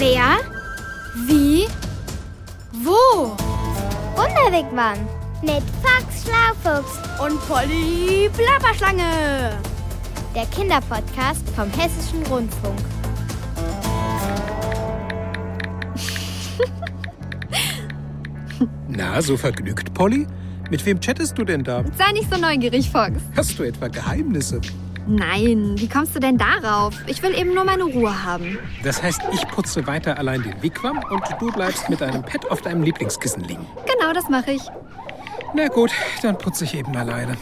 Wer? Wie? Wo? Wunderwegmann mit Fox Schlaufuchs Und Polly Plapperschlange. der Kinderpodcast vom Hessischen Rundfunk. Na, so vergnügt, Polly? Mit wem chattest du denn da? Sei nicht so neugierig, Fox. Hast du etwa Geheimnisse? Nein, wie kommst du denn darauf? Ich will eben nur meine Ruhe haben. Das heißt, ich putze weiter allein den Wigwam und du bleibst mit deinem Pet auf deinem Lieblingskissen liegen. Genau, das mache ich. Na gut, dann putze ich eben alleine.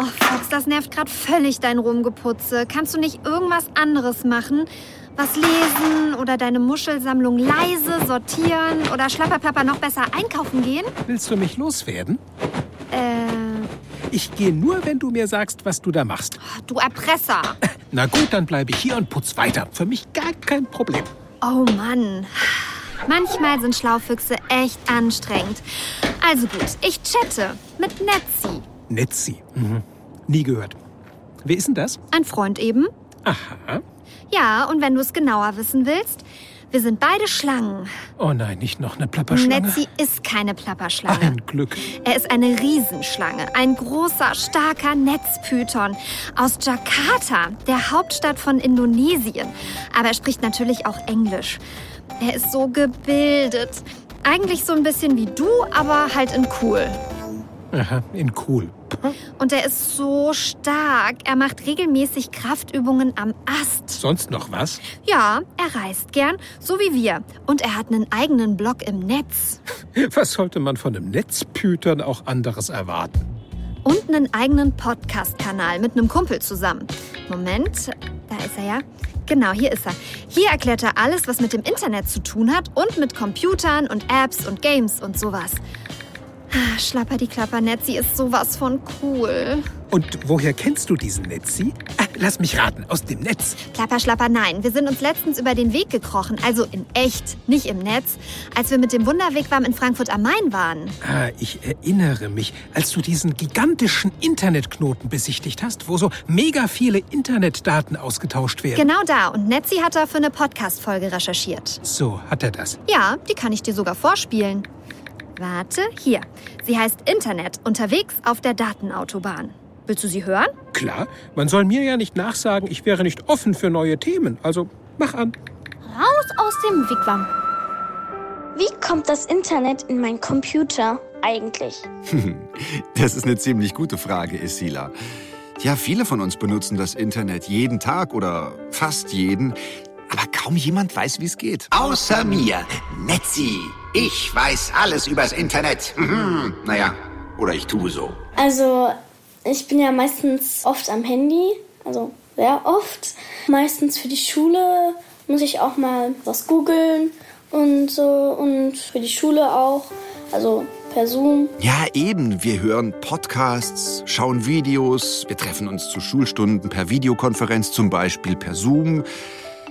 Oh, Fox, das nervt gerade völlig dein Rumgeputze. Kannst du nicht irgendwas anderes machen? Was lesen oder deine Muschelsammlung leise sortieren oder schlapperplapper noch besser einkaufen gehen? Willst du mich loswerden? Ich gehe nur, wenn du mir sagst, was du da machst. du Erpresser. Na gut, dann bleibe ich hier und putz weiter. Für mich gar kein Problem. Oh Mann. Manchmal sind Schlaufüchse echt anstrengend. Also gut, ich chatte mit Netzi. Netzi. Mhm. Nie gehört. Wer ist denn das? Ein Freund eben. Aha. Ja, und wenn du es genauer wissen willst, wir sind beide Schlangen. Oh nein, nicht noch eine Plapperschlange. Netzi ist keine Plapperschlange. Ein Glück. Er ist eine Riesenschlange, ein großer, starker Netzpython aus Jakarta, der Hauptstadt von Indonesien. Aber er spricht natürlich auch Englisch. Er ist so gebildet. Eigentlich so ein bisschen wie du, aber halt in cool. Aha, in cool. Und er ist so stark. Er macht regelmäßig Kraftübungen am Ast. Sonst noch was? Ja, er reist gern, so wie wir. Und er hat einen eigenen Blog im Netz. Was sollte man von einem Netzpütern auch anderes erwarten? Und einen eigenen Podcast-Kanal mit einem Kumpel zusammen. Moment, da ist er ja. Genau, hier ist er. Hier erklärt er alles, was mit dem Internet zu tun hat und mit Computern und Apps und Games und sowas. Ah, Schlapper die Klapper Netzi ist sowas von cool. Und woher kennst du diesen Netzi? Ah, lass mich raten, aus dem Netz. Klapper, Schlapper, nein. Wir sind uns letztens über den Weg gekrochen, also in echt, nicht im Netz, als wir mit dem Wunderwegwam in Frankfurt am Main waren. Ah, ich erinnere mich, als du diesen gigantischen Internetknoten besichtigt hast, wo so mega viele Internetdaten ausgetauscht werden. Genau da. Und Netzi hat da für eine Podcast-Folge recherchiert. So hat er das. Ja, die kann ich dir sogar vorspielen. Warte, hier. Sie heißt Internet, unterwegs auf der Datenautobahn. Willst du sie hören? Klar, man soll mir ja nicht nachsagen, ich wäre nicht offen für neue Themen. Also mach an. Raus aus dem Wigwam. Wie kommt das Internet in meinen Computer eigentlich? Das ist eine ziemlich gute Frage, Isila. Ja, viele von uns benutzen das Internet jeden Tag oder fast jeden, aber kaum jemand weiß, wie es geht. Außer mir, Netzi. Ich weiß alles übers Internet. Mhm. Naja, oder ich tue so. Also, ich bin ja meistens oft am Handy, also sehr oft. Meistens für die Schule muss ich auch mal was googeln und so und für die Schule auch, also per Zoom. Ja, eben. Wir hören Podcasts, schauen Videos, wir treffen uns zu Schulstunden per Videokonferenz, zum Beispiel per Zoom.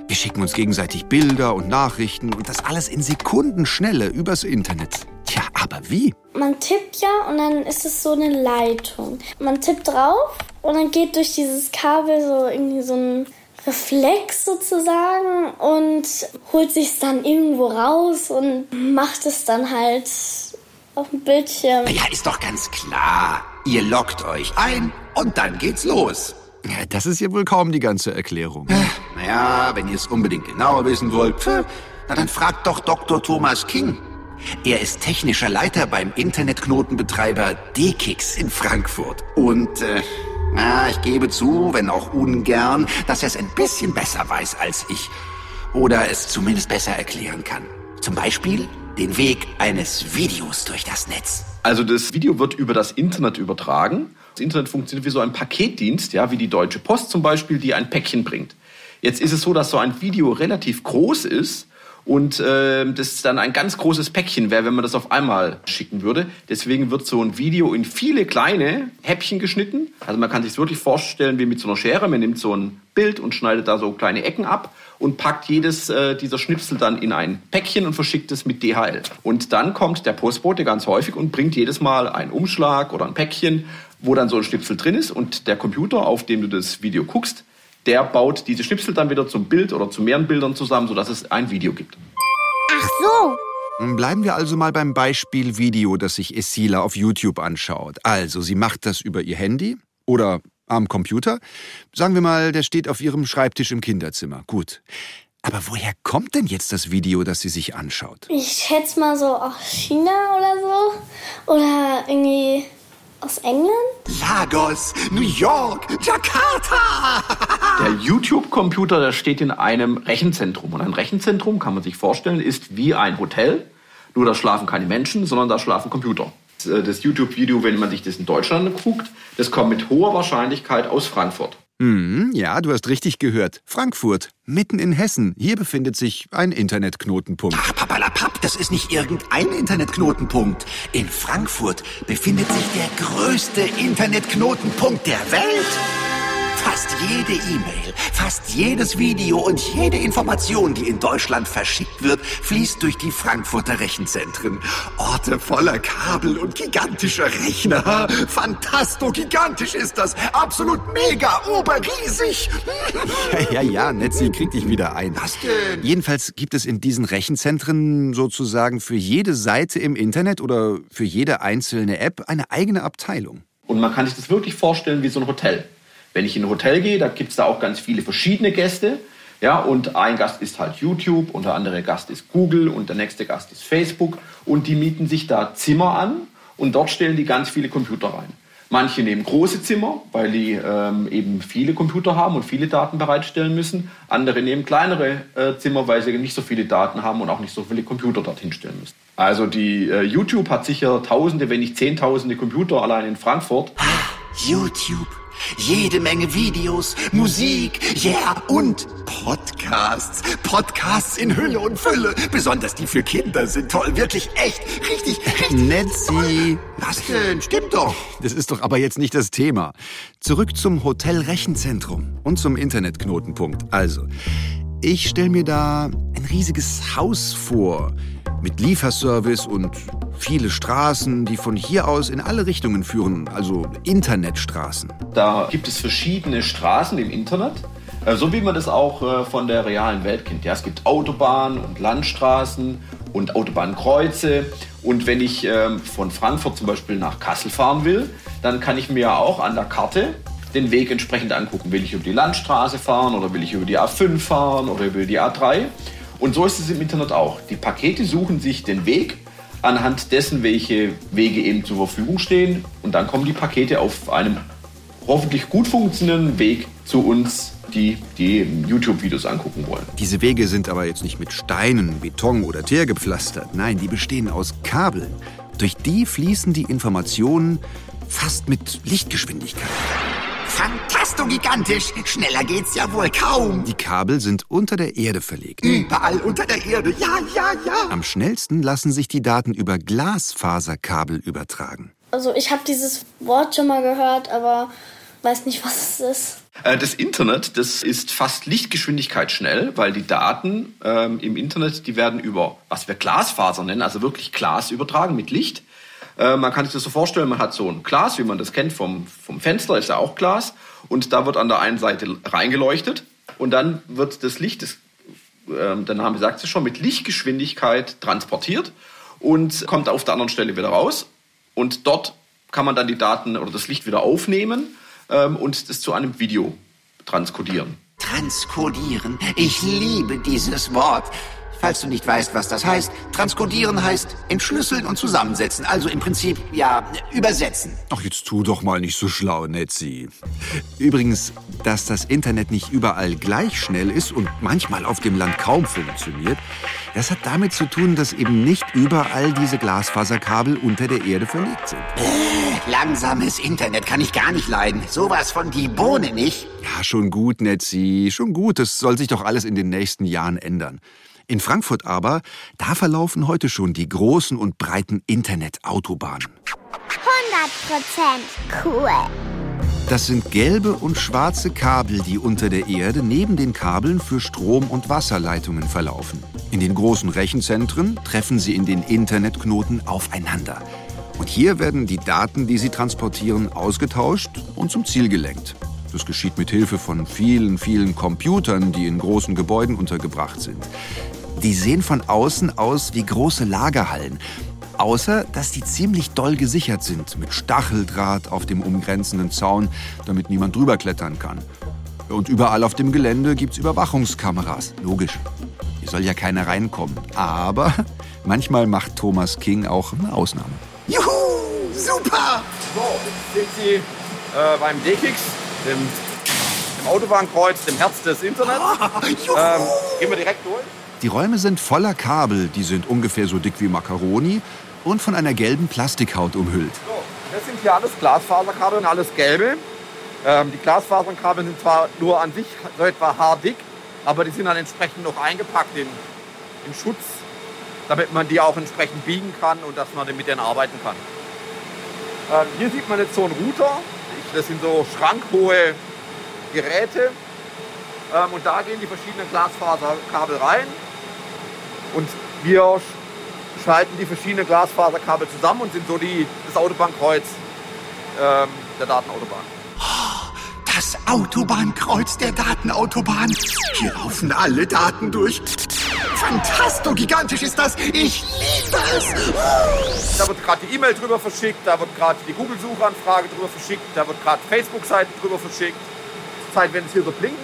Wir schicken uns gegenseitig Bilder und Nachrichten und das alles in Sekundenschnelle übers Internet. Tja, aber wie? Man tippt ja und dann ist es so eine Leitung. Man tippt drauf und dann geht durch dieses Kabel so irgendwie so ein Reflex sozusagen und holt sich dann irgendwo raus und macht es dann halt auf dem Bildschirm. Ja, ist doch ganz klar. Ihr loggt euch ein und dann geht's los. Das ist ja wohl kaum die ganze Erklärung. Naja, wenn ihr es unbedingt genauer wissen wollt, na dann fragt doch Dr. Thomas King. Er ist technischer Leiter beim Internetknotenbetreiber DKIX in Frankfurt. Und, äh, na, ich gebe zu, wenn auch ungern, dass er es ein bisschen besser weiß als ich. Oder es zumindest besser erklären kann. Zum Beispiel den Weg eines Videos durch das Netz. Also das Video wird über das Internet übertragen. Das Internet funktioniert wie so ein Paketdienst, ja, wie die Deutsche Post zum Beispiel, die ein Päckchen bringt. Jetzt ist es so, dass so ein Video relativ groß ist und äh, das dann ein ganz großes Päckchen wäre, wenn man das auf einmal schicken würde. Deswegen wird so ein Video in viele kleine Häppchen geschnitten. Also man kann sich wirklich vorstellen wie mit so einer Schere. Man nimmt so ein Bild und schneidet da so kleine Ecken ab und packt jedes äh, dieser Schnipsel dann in ein Päckchen und verschickt es mit DHL. Und dann kommt der Postbote ganz häufig und bringt jedes Mal einen Umschlag oder ein Päckchen, wo dann so ein Schnipsel drin ist und der Computer, auf dem du das Video guckst, der baut diese Schnipsel dann wieder zum Bild oder zu mehreren Bildern zusammen, sodass es ein Video gibt. Ach so. Bleiben wir also mal beim Beispiel Video, das sich Esila auf YouTube anschaut. Also, sie macht das über ihr Handy oder am Computer. Sagen wir mal, der steht auf ihrem Schreibtisch im Kinderzimmer. Gut. Aber woher kommt denn jetzt das Video, das sie sich anschaut? Ich schätze mal so aus China oder so. Oder irgendwie aus England? Lagos, New York, Jakarta. Der YouTube-Computer, der steht in einem Rechenzentrum. Und ein Rechenzentrum, kann man sich vorstellen, ist wie ein Hotel. Nur da schlafen keine Menschen, sondern da schlafen Computer. Das YouTube-Video, wenn man sich das in Deutschland guckt, das kommt mit hoher Wahrscheinlichkeit aus Frankfurt. Hm, ja, du hast richtig gehört. Frankfurt, mitten in Hessen. Hier befindet sich ein Internetknotenpunkt. Ach, papalapap, das ist nicht irgendein Internetknotenpunkt. In Frankfurt befindet sich der größte Internetknotenpunkt der Welt. Fast jede E-Mail, fast jedes Video und jede Information, die in Deutschland verschickt wird, fließt durch die Frankfurter Rechenzentren. Orte voller Kabel und gigantischer Rechner. Fantasto, gigantisch ist das. Absolut mega, oberriesig. Ja, ja, ja, Netzi, krieg dich wieder ein. Was denn? Jedenfalls gibt es in diesen Rechenzentren sozusagen für jede Seite im Internet oder für jede einzelne App eine eigene Abteilung. Und man kann sich das wirklich vorstellen wie so ein Hotel. Wenn ich in ein Hotel gehe, da gibt es da auch ganz viele verschiedene Gäste. Ja, und ein Gast ist halt YouTube und der andere Gast ist Google und der nächste Gast ist Facebook. Und die mieten sich da Zimmer an und dort stellen die ganz viele Computer rein. Manche nehmen große Zimmer, weil die ähm, eben viele Computer haben und viele Daten bereitstellen müssen. Andere nehmen kleinere äh, Zimmer, weil sie nicht so viele Daten haben und auch nicht so viele Computer dorthin stellen müssen. Also die äh, YouTube hat sicher Tausende, wenn nicht Zehntausende Computer allein in Frankfurt. YouTube. Jede Menge Videos, Musik, yeah, und Podcasts. Podcasts in Hülle und Fülle. Besonders die für Kinder sind toll. Wirklich echt. Richtig, richtig. Netzi. Was denn? Stimmt doch. Das ist doch aber jetzt nicht das Thema. Zurück zum Hotel Rechenzentrum und zum Internetknotenpunkt. Also, ich stelle mir da ein riesiges Haus vor. Mit Lieferservice und viele Straßen, die von hier aus in alle Richtungen führen, also Internetstraßen. Da gibt es verschiedene Straßen im Internet, äh, so wie man das auch äh, von der realen Welt kennt. Ja, es gibt Autobahnen und Landstraßen und Autobahnkreuze. Und wenn ich ähm, von Frankfurt zum Beispiel nach Kassel fahren will, dann kann ich mir auch an der Karte den Weg entsprechend angucken. Will ich über die Landstraße fahren oder will ich über die A5 fahren oder über die A3? Und so ist es im Internet auch. Die Pakete suchen sich den Weg anhand dessen, welche Wege eben zur Verfügung stehen. Und dann kommen die Pakete auf einem hoffentlich gut funktionierenden Weg zu uns, die die YouTube-Videos angucken wollen. Diese Wege sind aber jetzt nicht mit Steinen, Beton oder Teer gepflastert. Nein, die bestehen aus Kabeln. Durch die fließen die Informationen fast mit Lichtgeschwindigkeit. Fantasto gigantisch. Schneller geht's ja wohl kaum. Die Kabel sind unter der Erde verlegt. Überall unter der Erde. Ja, ja, ja. Am schnellsten lassen sich die Daten über Glasfaserkabel übertragen. Also ich habe dieses Wort schon mal gehört, aber weiß nicht, was es ist. Äh, Das Internet, das ist fast Lichtgeschwindigkeit schnell, weil die Daten ähm, im Internet, die werden über, was wir Glasfaser nennen, also wirklich Glas übertragen mit Licht. Äh, man kann sich das so vorstellen, man hat so ein Glas, wie man das kennt vom, vom Fenster, ist ja auch Glas. Und da wird an der einen Seite reingeleuchtet und dann wird das Licht, das, ähm, der Name sagt es schon, mit Lichtgeschwindigkeit transportiert und kommt auf der anderen Stelle wieder raus. Und dort kann man dann die Daten oder das Licht wieder aufnehmen ähm, und das zu einem Video transkodieren. Transkodieren. Ich liebe dieses Wort. Falls du nicht weißt, was das heißt, transkodieren heißt entschlüsseln und zusammensetzen. Also im Prinzip, ja, übersetzen. Ach, jetzt tu doch mal nicht so schlau, Netzi. Übrigens, dass das Internet nicht überall gleich schnell ist und manchmal auf dem Land kaum funktioniert, das hat damit zu tun, dass eben nicht überall diese Glasfaserkabel unter der Erde verlegt sind. Langsames Internet kann ich gar nicht leiden. Sowas von die Bohne nicht. Ja, schon gut, Netzi, schon gut. Das soll sich doch alles in den nächsten Jahren ändern. In Frankfurt aber, da verlaufen heute schon die großen und breiten Internetautobahnen. 100% cool. Das sind gelbe und schwarze Kabel, die unter der Erde neben den Kabeln für Strom- und Wasserleitungen verlaufen. In den großen Rechenzentren treffen sie in den Internetknoten aufeinander. Und hier werden die Daten, die sie transportieren, ausgetauscht und zum Ziel gelenkt. Das geschieht mit Hilfe von vielen, vielen Computern, die in großen Gebäuden untergebracht sind. Die sehen von außen aus wie große Lagerhallen. Außer, dass die ziemlich doll gesichert sind, mit Stacheldraht auf dem umgrenzenden Zaun, damit niemand drüber klettern kann. Und überall auf dem Gelände gibt's Überwachungskameras. Logisch. Hier soll ja keiner reinkommen. Aber manchmal macht Thomas King auch eine Ausnahme. Juhu, super! So, jetzt sind Sie äh, beim D-Kicks, dem, dem Autobahnkreuz, dem Herz des Internets. Ähm, gehen wir direkt durch. Die Räume sind voller Kabel, die sind ungefähr so dick wie Macaroni und von einer gelben Plastikhaut umhüllt. So, das sind hier alles Glasfaserkabel und alles gelbe. Ähm, die Glasfaserkabel sind zwar nur an sich so etwa haardick, aber die sind dann entsprechend noch eingepackt in, in Schutz, damit man die auch entsprechend biegen kann und dass man mit denen arbeiten kann. Ähm, hier sieht man jetzt so einen Router. Das sind so schrankhohe Geräte. Ähm, und da gehen die verschiedenen Glasfaserkabel rein. Und wir sch- schalten die verschiedenen Glasfaserkabel zusammen und sind so die, das Autobahnkreuz ähm, der Datenautobahn. Das Autobahnkreuz der Datenautobahn. Hier laufen alle Daten durch. Fantastisch, gigantisch ist das. Ich liebe es. Da wird gerade die E-Mail drüber verschickt, da wird gerade die Google-Suchanfrage drüber verschickt, da wird gerade Facebook-Seiten drüber verschickt. Zeit, wenn es hier so blinkt,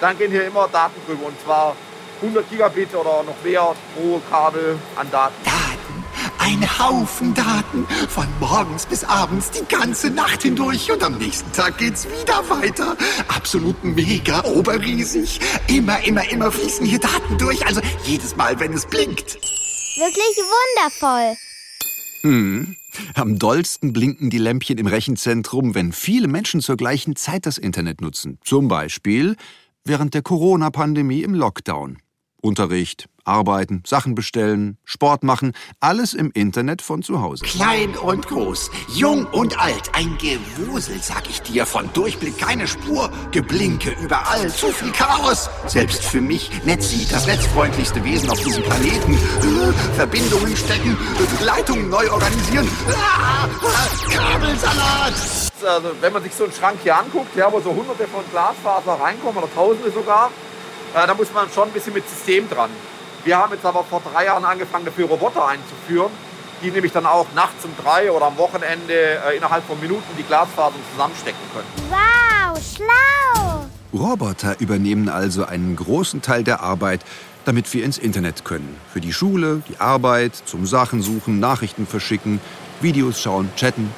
dann gehen hier immer Daten drüber und zwar 100 Gigabit oder noch mehr pro Kabel an Daten. Daten, ein Haufen Daten. Von morgens bis abends, die ganze Nacht hindurch. Und am nächsten Tag geht's wieder weiter. Absolut mega, oberriesig. Immer, immer, immer fließen hier Daten durch. Also jedes Mal, wenn es blinkt. Wirklich wundervoll. Hm. Am dollsten blinken die Lämpchen im Rechenzentrum, wenn viele Menschen zur gleichen Zeit das Internet nutzen. Zum Beispiel während der Corona-Pandemie im Lockdown. Unterricht, arbeiten, Sachen bestellen, Sport machen, alles im Internet von zu Hause. Klein und groß, jung und alt, ein Gewusel, sag ich dir, von Durchblick keine Spur, Geblinke überall, zu viel Chaos. Selbst für mich, Netzi, das netzfreundlichste Wesen auf diesem Planeten. Äh, Verbindungen stecken, Leitungen neu organisieren, ah, Kabelsalat. Also, wenn man sich so einen Schrank hier anguckt, ja, wo so hunderte von Glasfaser reinkommen oder tausende sogar, äh, da muss man schon ein bisschen mit System dran. Wir haben jetzt aber vor drei Jahren angefangen, dafür Roboter einzuführen, die nämlich dann auch nachts um drei oder am Wochenende äh, innerhalb von Minuten die Glasfasern zusammenstecken können. Wow, schlau. Roboter übernehmen also einen großen Teil der Arbeit, damit wir ins Internet können. Für die Schule, die Arbeit, zum Sachen suchen, Nachrichten verschicken, Videos schauen, chatten,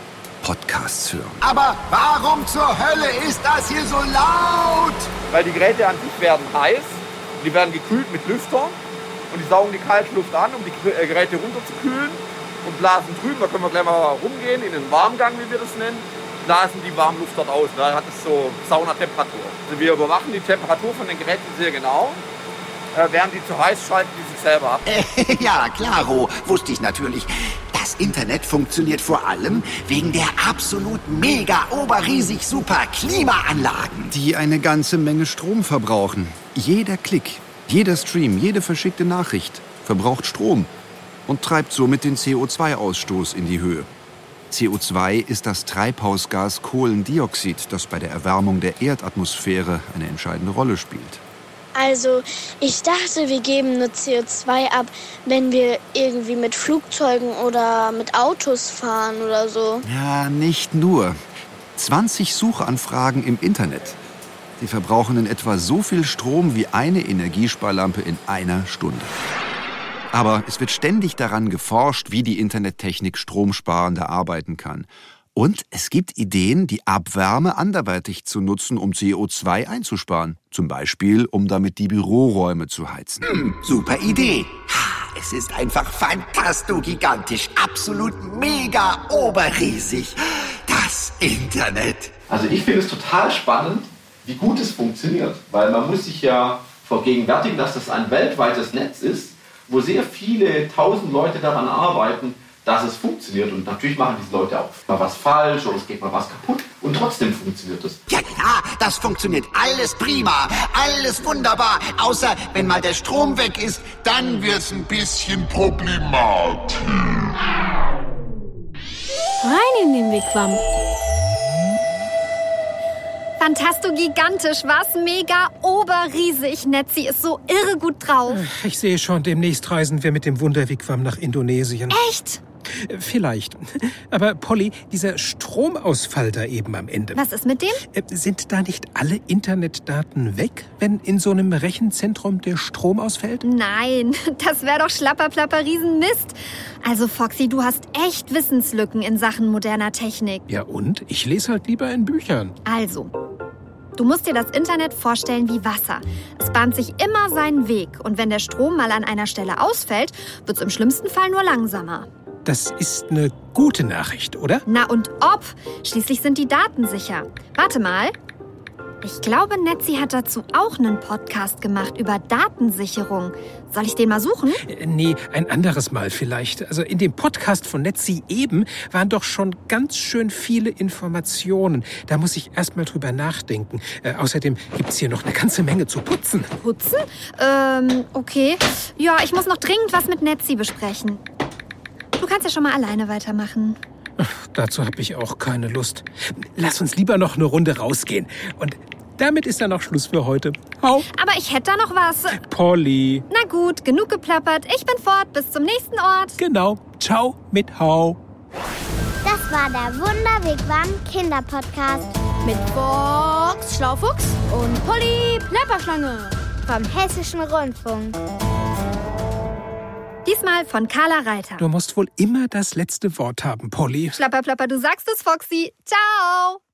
Podcasts hören. Aber warum zur Hölle ist das hier so laut? Weil die Geräte an sich werden heiß, die werden gekühlt mit Lüftern und die saugen die Kaltluft an, um die äh, Geräte runterzukühlen und blasen drüben, da können wir gleich mal rumgehen, in den Warmgang, wie wir das nennen, blasen die Warmluft dort aus. Da hat es so Saunatemperatur. Also wir überwachen die Temperatur von den Geräten sehr genau. Äh, während die zu heiß schalten, die sich selber ab. ja, klaro, wusste ich natürlich. Das Internet funktioniert vor allem wegen der absolut mega oberriesig super Klimaanlagen. Die eine ganze Menge Strom verbrauchen. Jeder Klick, jeder Stream, jede verschickte Nachricht verbraucht Strom und treibt somit den CO2-Ausstoß in die Höhe. CO2 ist das Treibhausgas Kohlendioxid, das bei der Erwärmung der Erdatmosphäre eine entscheidende Rolle spielt. Also, ich dachte, wir geben nur CO2 ab, wenn wir irgendwie mit Flugzeugen oder mit Autos fahren oder so. Ja, nicht nur. 20 Suchanfragen im Internet. Sie verbrauchen in etwa so viel Strom wie eine Energiesparlampe in einer Stunde. Aber es wird ständig daran geforscht, wie die Internettechnik stromsparender arbeiten kann. Und es gibt Ideen, die Abwärme anderweitig zu nutzen, um CO2 einzusparen. Zum Beispiel, um damit die Büroräume zu heizen. Hm, super Idee. Ha, Es ist einfach fantastisch, absolut mega oberriesig. Das Internet. Also ich finde es total spannend, wie gut es funktioniert. Weil man muss sich ja vergegenwärtigen, dass das ein weltweites Netz ist, wo sehr viele tausend Leute daran arbeiten, dass es funktioniert. Und natürlich machen diese Leute auch mal was falsch oder es geht mal was kaputt. Und trotzdem funktioniert es. Ja klar, das funktioniert alles prima, alles wunderbar. Außer wenn mal der Strom weg ist, dann wird's ein bisschen problematisch. Rein in den Wigwam. Fantasto-gigantisch, was? Mega oberriesig. Netzi ist so irre gut drauf. Ich sehe schon, demnächst reisen wir mit dem Wunderwigwam nach Indonesien. Echt? Vielleicht. Aber Polly, dieser Stromausfall da eben am Ende. Was ist mit dem? Äh, Sind da nicht alle Internetdaten weg, wenn in so einem Rechenzentrum der Strom ausfällt? Nein, das wäre doch schlapperplapper Riesenmist. Also Foxy, du hast echt Wissenslücken in Sachen moderner Technik. Ja und? Ich lese halt lieber in Büchern. Also, du musst dir das Internet vorstellen wie Wasser. Es bahnt sich immer seinen Weg und wenn der Strom mal an einer Stelle ausfällt, wird es im schlimmsten Fall nur langsamer. Das ist eine gute Nachricht, oder? Na und ob? Schließlich sind die Daten sicher. Warte mal. Ich glaube, Netzi hat dazu auch einen Podcast gemacht über Datensicherung. Soll ich den mal suchen? Äh, Nee, ein anderes Mal vielleicht. Also in dem Podcast von Netzi eben waren doch schon ganz schön viele Informationen. Da muss ich erst mal drüber nachdenken. Äh, außerdem gibt's hier noch eine ganze Menge zu putzen. Putzen? Ähm, okay. Ja, ich muss noch dringend was mit Netzi besprechen. Du kannst ja schon mal alleine weitermachen. Dazu habe ich auch keine Lust. Lass uns lieber noch eine Runde rausgehen. Und damit ist dann auch Schluss für heute. Hau, Aber ich hätte da noch was. Polly. Na gut, genug geplappert. Ich bin fort. Bis zum nächsten Ort. Genau. Ciao mit Hau. Das war der Wunderwegwam Kinderpodcast Mit Box Schlaufuchs und Polly Plapperschlange. vom Hessischen Rundfunk. Diesmal von Carla Reiter. Du musst wohl immer das letzte Wort haben, Polly. Schlapperplapper, du sagst es, Foxy. Ciao.